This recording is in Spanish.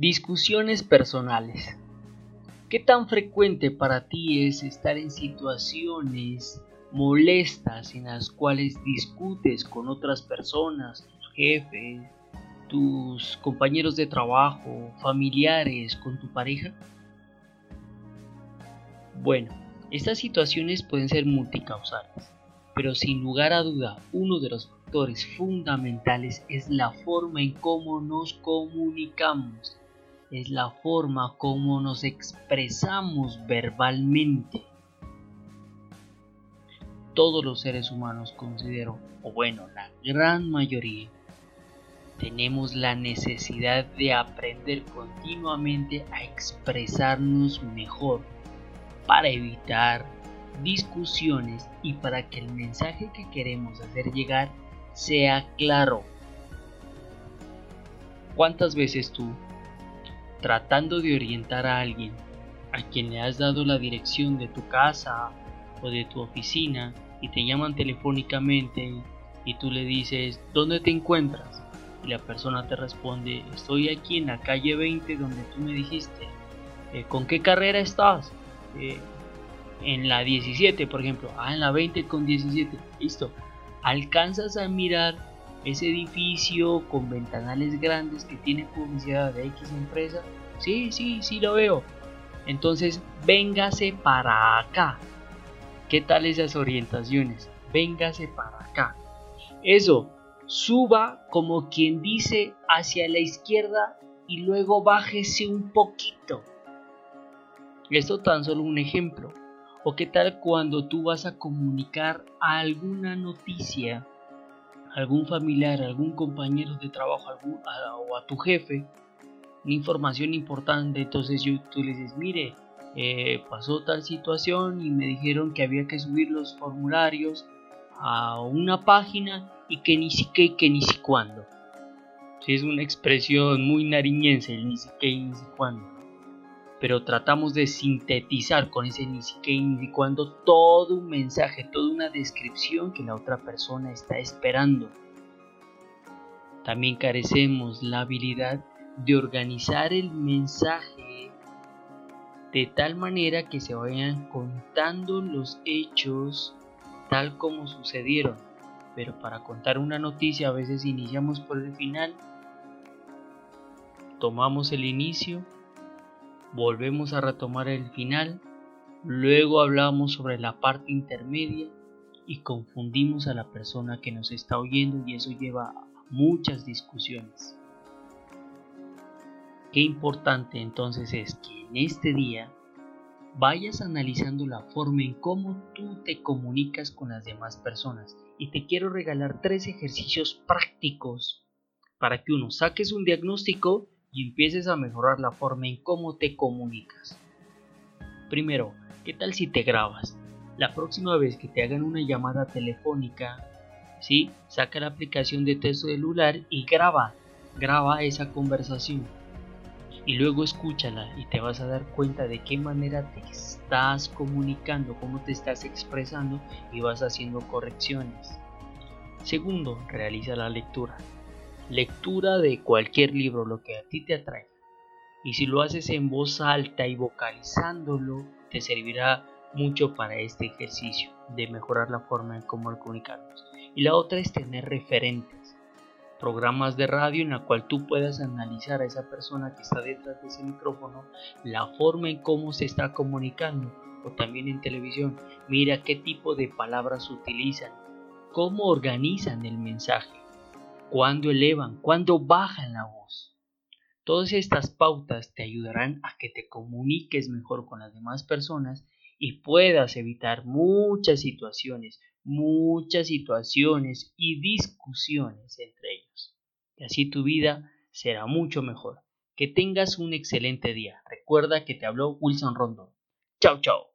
Discusiones personales. ¿Qué tan frecuente para ti es estar en situaciones molestas en las cuales discutes con otras personas, tus jefes, tus compañeros de trabajo, familiares, con tu pareja? Bueno, estas situaciones pueden ser multicausales, pero sin lugar a duda uno de los factores fundamentales es la forma en cómo nos comunicamos es la forma como nos expresamos verbalmente. Todos los seres humanos considero, o bueno, la gran mayoría, tenemos la necesidad de aprender continuamente a expresarnos mejor para evitar discusiones y para que el mensaje que queremos hacer llegar sea claro. ¿Cuántas veces tú tratando de orientar a alguien a quien le has dado la dirección de tu casa o de tu oficina y te llaman telefónicamente y tú le dices ¿dónde te encuentras? y la persona te responde estoy aquí en la calle 20 donde tú me dijiste eh, ¿con qué carrera estás? Eh, en la 17 por ejemplo ah en la 20 con 17 listo alcanzas a mirar ese edificio con ventanales grandes que tiene publicidad de X empresa. Sí, sí, sí lo veo. Entonces, véngase para acá. ¿Qué tal esas orientaciones? Véngase para acá. Eso, suba como quien dice hacia la izquierda y luego bájese un poquito. Esto tan solo un ejemplo. ¿O qué tal cuando tú vas a comunicar alguna noticia algún familiar, algún compañero de trabajo o a tu jefe una información importante, entonces tú le dices, mire, eh, pasó tal situación y me dijeron que había que subir los formularios a una página y que ni siquiera que ni si cuándo. Si es una expresión muy nariñense, el ni siquiera ni si. Pero tratamos de sintetizar con ese ni cuándo todo un mensaje, toda una descripción que la otra persona está esperando. También carecemos la habilidad de organizar el mensaje de tal manera que se vayan contando los hechos tal como sucedieron. Pero para contar una noticia a veces iniciamos por el final, tomamos el inicio, volvemos a retomar el final, luego hablamos sobre la parte intermedia y confundimos a la persona que nos está oyendo y eso lleva a muchas discusiones. Qué importante entonces es que en este día vayas analizando la forma en cómo tú te comunicas con las demás personas. Y te quiero regalar tres ejercicios prácticos para que uno saques un diagnóstico y empieces a mejorar la forma en cómo te comunicas. Primero, ¿qué tal si te grabas? La próxima vez que te hagan una llamada telefónica, ¿sí? saca la aplicación de texto celular y graba, graba esa conversación y luego escúchala y te vas a dar cuenta de qué manera te estás comunicando, cómo te estás expresando y vas haciendo correcciones. Segundo, realiza la lectura. Lectura de cualquier libro, lo que a ti te atrae. Y si lo haces en voz alta y vocalizándolo, te servirá mucho para este ejercicio de mejorar la forma en cómo comunicarnos. Y la otra es tener referentes programas de radio en la cual tú puedas analizar a esa persona que está detrás de ese micrófono, la forma en cómo se está comunicando, o también en televisión, mira qué tipo de palabras utilizan, cómo organizan el mensaje, cuándo elevan, cuándo bajan la voz. Todas estas pautas te ayudarán a que te comuniques mejor con las demás personas y puedas evitar muchas situaciones, muchas situaciones y discusiones entre ellos. Y así tu vida será mucho mejor. Que tengas un excelente día. Recuerda que te habló Wilson Rondón. Chao, chao.